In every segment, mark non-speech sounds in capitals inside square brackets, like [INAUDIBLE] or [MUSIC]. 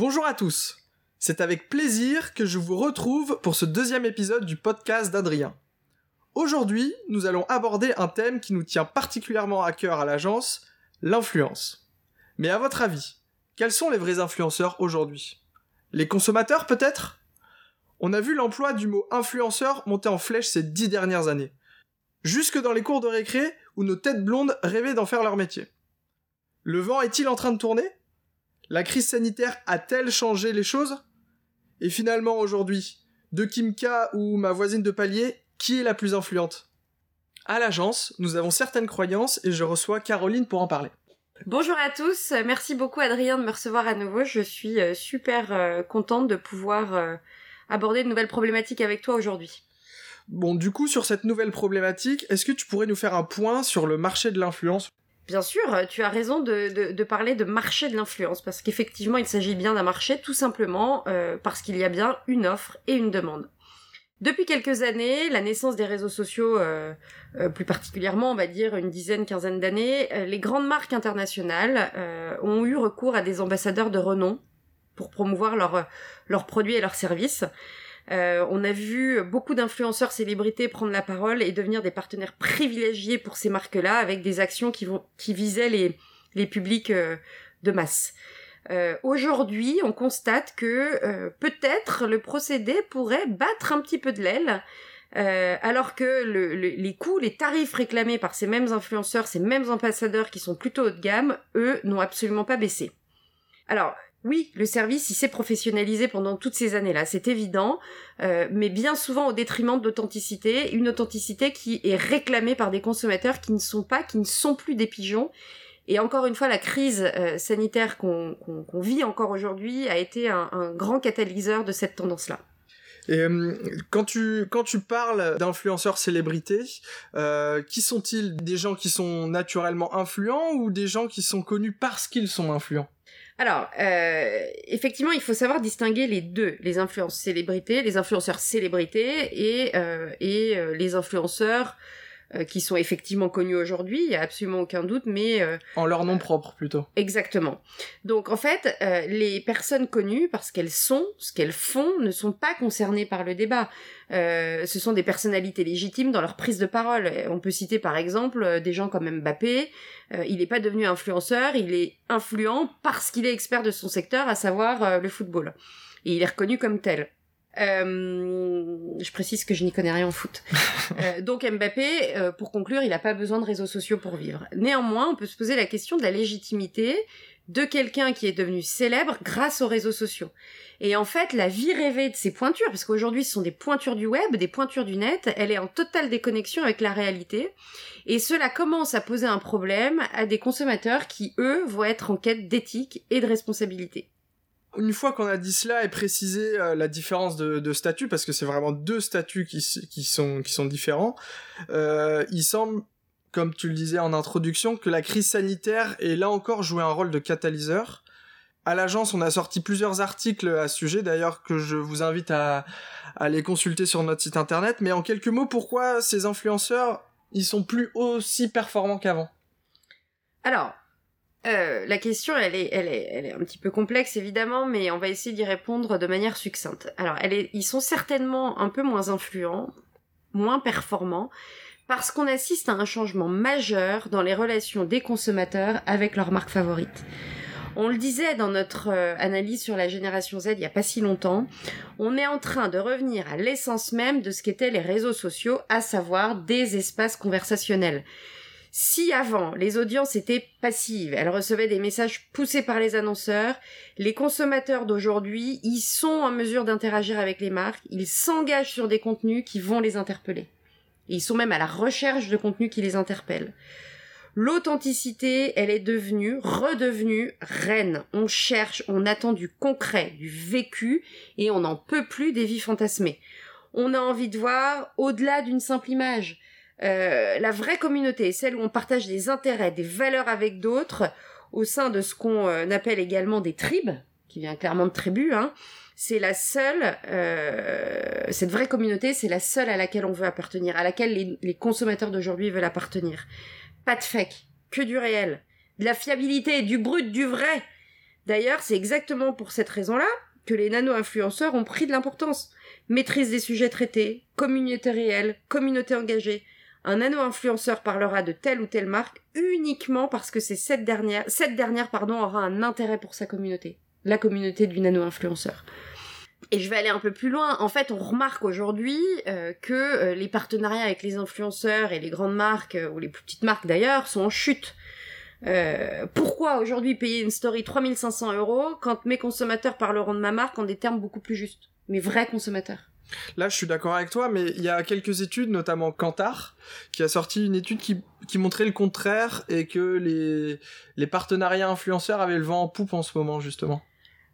Bonjour à tous. C'est avec plaisir que je vous retrouve pour ce deuxième épisode du podcast d'Adrien. Aujourd'hui, nous allons aborder un thème qui nous tient particulièrement à cœur à l'agence, l'influence. Mais à votre avis, quels sont les vrais influenceurs aujourd'hui? Les consommateurs peut-être? On a vu l'emploi du mot influenceur monter en flèche ces dix dernières années. Jusque dans les cours de récré où nos têtes blondes rêvaient d'en faire leur métier. Le vent est-il en train de tourner? La crise sanitaire a-t-elle changé les choses? Et finalement aujourd'hui, de Kimka ou ma voisine de palier, qui est la plus influente? À l'agence, nous avons certaines croyances et je reçois Caroline pour en parler. Bonjour à tous, merci beaucoup Adrien de me recevoir à nouveau. Je suis euh, super euh, contente de pouvoir euh, aborder de nouvelles problématiques avec toi aujourd'hui. Bon, du coup, sur cette nouvelle problématique, est-ce que tu pourrais nous faire un point sur le marché de l'influence? Bien sûr, tu as raison de, parler de marché de l'influence, parce qu'effectivement, il s'agit bien d'un marché, tout simplement euh, parce qu'il y a bien une offre et une demande. Depuis quelques années, la naissance des réseaux sociaux, euh, euh, plus particulièrement, on va dire une dizaine, quinzaine d'années, les grandes marques internationales ont eu recours à des ambassadeurs de renom pour promouvoir leurs produits et leurs services. Euh, on a vu beaucoup d'influenceurs célébrités prendre la parole et devenir des partenaires privilégiés pour ces marques-là avec des actions qui, vont, qui visaient les, les publics euh, de masse. Euh, Aujourd'hui, on constate que euh, peut-être le procédé pourrait battre un petit peu de l'aile, alors que le, les coûts, les tarifs réclamés par ces mêmes influenceurs, ces mêmes ambassadeurs qui sont plutôt haut de gamme, eux, n'ont absolument pas baissé. Alors, oui, le service, il s'est professionnalisé pendant toutes ces années-là, c'est évident, euh, mais bien souvent au détriment de l'authenticité, une authenticité qui est réclamée par des consommateurs qui ne sont pas, qui ne sont plus des pigeons. Et encore une fois, la crise euh, sanitaire qu'on vit encore aujourd'hui a été un, grand catalyseur de cette tendance-là. Et euh, quand tu quand tu parles d'influenceurs célébrités, qui sont-ils? Des gens qui sont naturellement influents ou des gens qui sont connus parce qu'ils sont influents? Alors, euh, effectivement, il faut savoir distinguer les deux, les influences célébrités, les influenceurs célébrités et, euh, et euh, les influenceurs euh, qui sont effectivement connus aujourd'hui, il y a absolument aucun doute, mais euh, en leur nom propre plutôt. Exactement. Donc en fait, euh, les personnes connues, parce qu'elles sont, ce qu'elles font, ne sont pas concernées par le débat. ce sont des personnalités légitimes dans leur prise de parole. On peut citer par exemple des gens comme Mbappé. il n'est pas devenu influenceur, il est influent parce qu'il est expert de son secteur, à savoir le football. Et il est reconnu comme tel. Euh, je précise que je n'y connais rien en foot. [LAUGHS] Euh, donc Mbappé, euh, pour conclure, il n'a pas besoin de réseaux sociaux pour vivre. Néanmoins, on peut se poser la question de la légitimité de quelqu'un qui est devenu célèbre grâce aux réseaux sociaux. Et en fait, la vie rêvée de ces pointures, parce qu'aujourd'hui ce sont des pointures du web, des pointures du net, elle est en totale déconnexion avec la réalité. Et cela commence à poser un problème à des consommateurs qui, eux, vont être en quête d'éthique et de responsabilité. Une fois qu'on a dit cela et précisé euh, la différence de, statut, parce que c'est vraiment deux statuts qui, sont, différents, euh, il semble, comme tu le disais en introduction, que la crise sanitaire est là encore joué un rôle de catalyseur. À l'agence, on a sorti plusieurs articles à ce sujet, d'ailleurs, que je vous invite à, à les consulter sur notre site internet. Mais en quelques mots, pourquoi ces influenceurs, ils sont plus aussi performants qu'avant? Alors, euh, la question, elle est, elle est, elle est un petit peu complexe évidemment, mais on va essayer d'y répondre de manière succincte. Alors, elle est, ils sont certainement un peu moins influents, moins performants, parce qu'on assiste à un changement majeur dans les relations des consommateurs avec leur marque favorite. On le disait dans notre euh, analyse sur la génération Z il n'y a pas si longtemps, on est en train de revenir à l'essence même de ce qu'étaient les réseaux sociaux, à savoir des espaces conversationnels. Si avant, les audiences étaient passives, elles recevaient des messages poussés par les annonceurs, les consommateurs d'aujourd'hui, ils sont en mesure d'interagir avec les marques, ils s'engagent sur des contenus qui vont les interpeller. Ils sont même à la recherche de contenus qui les interpellent. L'authenticité, elle est devenue, redevenue reine. On cherche, on attend du concret, du vécu, et on n'en peut plus des vies fantasmées. On a envie de voir au-delà d'une simple image. Euh, la vraie communauté, celle où on partage des intérêts, des valeurs avec d'autres, au sein de ce qu'on euh, appelle également des tribes, qui vient clairement de tribu, hein, c'est la seule, euh, cette vraie communauté, c'est la seule à laquelle on veut appartenir, à laquelle les, les consommateurs d'aujourd'hui veulent appartenir. Pas de fake, que du réel, de la fiabilité, du brut, du vrai. D'ailleurs, c'est exactement pour cette raison-là que les nano-influenceurs ont pris de l'importance. Maîtrise des sujets traités, communauté réelle, communauté engagée. Un nano-influenceur parlera de telle ou telle marque uniquement parce que c'est cette dernière, cette dernière pardon, aura un intérêt pour sa communauté. La communauté du nano-influenceur. Et je vais aller un peu plus loin. En fait, on remarque aujourd'hui euh, que euh, les partenariats avec les influenceurs et les grandes marques, euh, ou les plus petites marques d'ailleurs, sont en chute. pourquoi aujourd'hui payer une story 3500 euros quand mes consommateurs parleront de ma marque en des termes beaucoup plus justes? Mes vrais consommateurs. Là, je suis d'accord avec toi, mais il y a quelques études, notamment Kantar, qui a sorti une étude qui, qui montrait le contraire et que les, les partenariats influenceurs avaient le vent en poupe en ce moment, justement.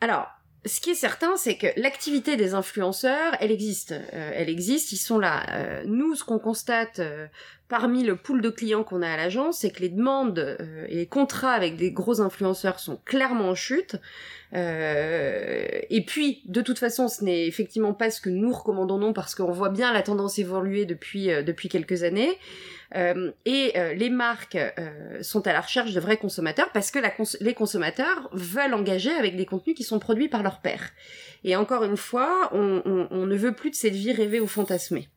Alors, ce qui est certain, c'est que l'activité des influenceurs, elle existe. Euh, elle existe, ils sont là. Euh, nous, ce qu'on constate euh, parmi le pool de clients qu'on a à l'agence, c'est que les demandes et les contrats avec des gros influenceurs sont clairement en chute. et puis, de toute façon, ce n'est effectivement pas ce que nous recommandons non, parce qu'on voit bien la tendance évoluer depuis depuis quelques années. Euh, et euh, les marques euh, sont à la recherche de vrais consommateurs parce que les consommateurs veulent engager avec des contenus qui sont produits par leur père. Et encore une fois, on, ne veut plus de cette vie rêvée ou fantasmée.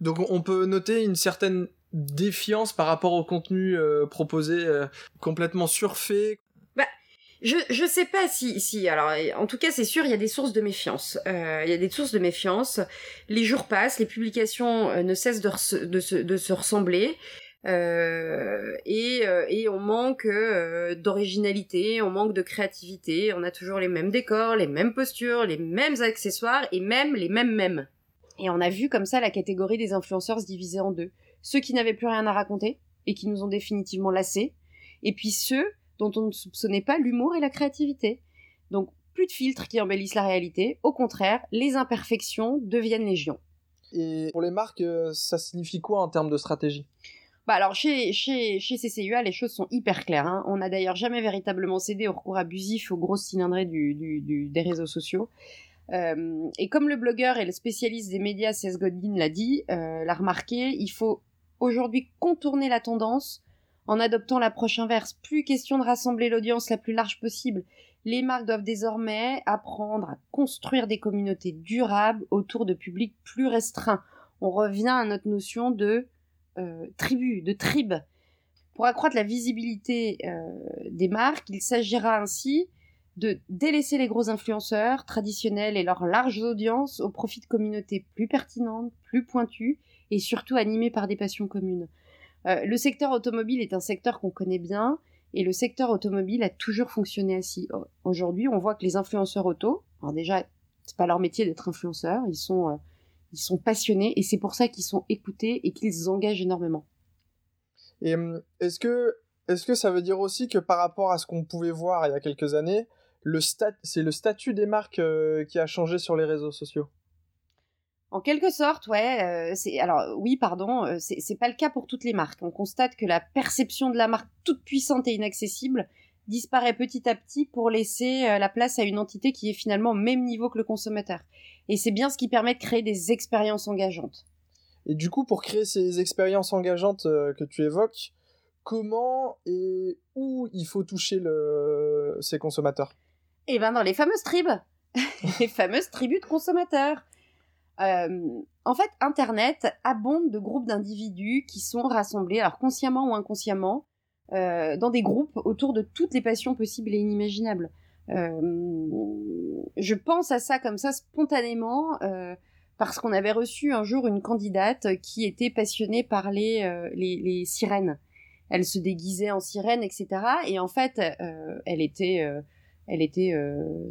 Donc on peut noter une certaine défiance par rapport au contenu proposé complètement surfait je je sais pas si si alors en tout cas c'est sûr il y a des sources de méfiance. Euh, il y a des sources de méfiance. Les jours passent les publications euh, ne cessent de, de, se, de se ressembler. Euh, et, euh, et on manque euh, d'originalité on manque de créativité. On a toujours les mêmes décors les mêmes postures les mêmes accessoires et même les mêmes mêmes et on a vu comme ça la catégorie des influenceurs se diviser en deux. Ceux qui n'avaient plus rien à raconter et qui nous ont définitivement lassés. Et puis ceux dont on ne soupçonnait pas l'humour et la créativité. Donc plus de filtres qui embellissent la réalité, au contraire, les imperfections deviennent légion. Et pour les marques, euh, ça signifie quoi en termes de stratégie? Bah alors chez, chez, chez CCUA, les choses sont hyper claires. Hein. On n'a d'ailleurs jamais véritablement cédé au recours abusif aux grosses cylindrées du, du, des réseaux sociaux. Euh, et comme le blogueur et le spécialiste des médias Cesc Godin l'a dit, euh, l'a remarqué, il faut aujourd'hui contourner la tendance en adoptant l'approche inverse. Plus question de rassembler l'audience la plus large possible. Les marques doivent désormais apprendre à construire des communautés durables autour de publics plus restreints. On revient à notre notion de euh, tribu, de tribe. Pour accroître la visibilité euh, des marques, il s'agira ainsi de délaisser les gros influenceurs traditionnels et leurs larges audiences au profit de communautés plus pertinentes, plus pointues et surtout animées par des passions communes. Euh, le secteur automobile est un secteur qu'on connaît bien et le secteur automobile a toujours fonctionné ainsi. Aujourd'hui, on voit que les influenceurs auto, alors déjà, c'est pas leur métier d'être influenceurs, ils sont, euh, ils sont passionnés et c'est pour ça qu'ils sont écoutés et qu'ils engagent énormément. Hum, est-ce que, est-ce que ça veut dire aussi que par rapport à ce qu'on pouvait voir il y a quelques années, c'est le statut des marques euh, qui a changé sur les réseaux sociaux? En quelque sorte, ouais. Euh, c'est alors oui, pardon, euh, c'est pas le cas pour toutes les marques. On constate que la perception de la marque toute puissante et inaccessible disparaît petit à petit pour laisser euh, la place à une entité qui est finalement au même niveau que le consommateur. Et c'est bien ce qui permet de créer des expériences engageantes. Et du coup, pour créer ces expériences engageantes que tu évoques, comment et où il faut toucher le... ces consommateurs? Eh ben dans les fameuses tribus, [LAUGHS] les fameuses tribus de consommateurs. Euh, en fait, Internet abonde de groupes d'individus qui sont rassemblés, alors consciemment ou inconsciemment, euh, dans des groupes autour de toutes les passions possibles et inimaginables. Euh, je pense à ça comme ça spontanément parce qu'on avait reçu un jour une candidate qui était passionnée par les, les, sirènes. Elle se déguisait en sirène, etc. Et en fait, elle était, elle était,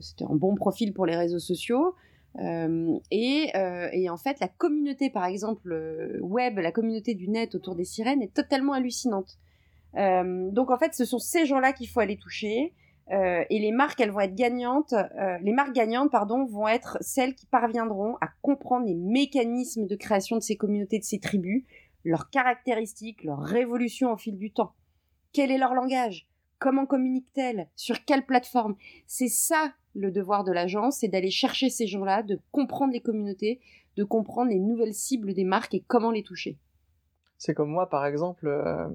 c'était un bon profil pour les réseaux sociaux. Euh, et, euh, et, en fait, la communauté, par exemple, euh, web, la communauté du net autour des sirènes est totalement hallucinante. donc en fait, ce sont ces gens-là qu'il faut aller toucher. et les marques, elles vont être gagnantes. les marques gagnantes, pardon, vont être celles qui parviendront à comprendre les mécanismes de création de ces communautés, de ces tribus, leurs caractéristiques, leurs révolutions au fil du temps. Quel est leur langage? Comment communiquent-elles? Sur quelle plateforme? C'est ça le devoir de l'agence, c'est d'aller chercher ces gens-là, de comprendre les communautés, de comprendre les nouvelles cibles des marques et comment les toucher. C'est comme moi, par exemple. euh,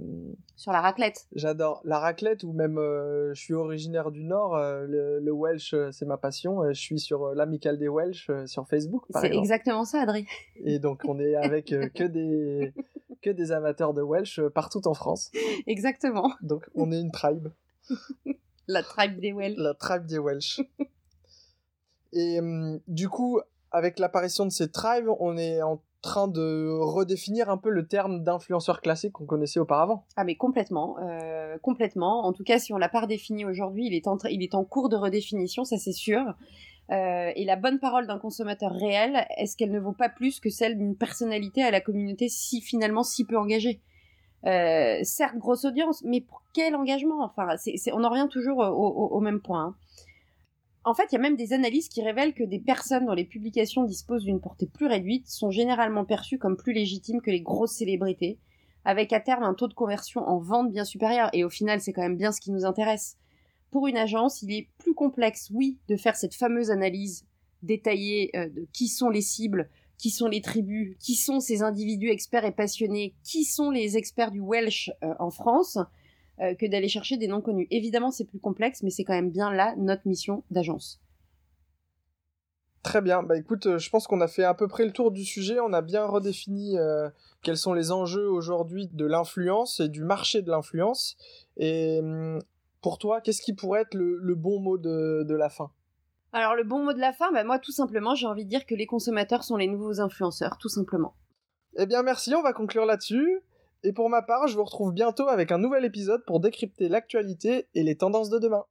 Sur la raclette. J'adore la raclette ou même euh, je suis originaire du Nord, euh, le, le Welsh c'est ma passion. je suis sur l'amicale des Welsh sur Facebook C'est exactement ça, Adri. Et donc on est avec que des [LAUGHS] que des amateurs de Welsh partout en France. Exactement. Donc on est une tribe, [LAUGHS] La tribe des Welsh. la tribe des Welsh. [LAUGHS] Et hum, du coup, avec l'apparition de ces tribes, on est en train de redéfinir un peu le terme d'influenceur classique qu'on connaissait auparavant. Ah mais complètement, euh, complètement. En tout cas, si on l'a pas redéfini aujourd'hui, il est en il est en cours de redéfinition, ça c'est sûr. Euh, et la bonne parole d'un consommateur réel, est-ce qu'elle ne vaut pas plus que celle d'une personnalité à la communauté si finalement si peu engagée? Euh, Certes, grosse audience, mais pour quel engagement? Enfin, on en revient toujours au, au- au même point. hein. En fait, il y a même des analyses qui révèlent que des personnes dont les publications disposent d'une portée plus réduite sont généralement perçues comme plus légitimes que les grosses célébrités, avec à terme un taux de conversion en vente bien supérieur. Et au final, c'est quand même bien ce qui nous intéresse. Pour une agence, il est plus complexe, oui, de faire cette fameuse analyse détaillée euh, de qui sont les cibles, qui sont les tribus, qui sont ces individus experts et passionnés, qui sont les experts du Welsh euh, en France, euh, que d'aller chercher des noms connus. Évidemment, c'est plus complexe, mais c'est quand même bien là notre mission d'agence. Très bien, bah écoute, euh, je pense qu'on a fait à peu près le tour du sujet, on a bien redéfini quels sont les enjeux aujourd'hui de l'influence et du marché de l'influence. Et hum, pour toi, qu'est-ce qui pourrait être le, bon mot de la fin? Alors le bon mot de la fin, bah, moi tout simplement, j'ai envie de dire que les consommateurs sont les nouveaux influenceurs, tout simplement. Eh bien merci, on va conclure là-dessus. Et pour ma part, je vous retrouve bientôt avec un nouvel épisode pour décrypter l'actualité et les tendances de demain.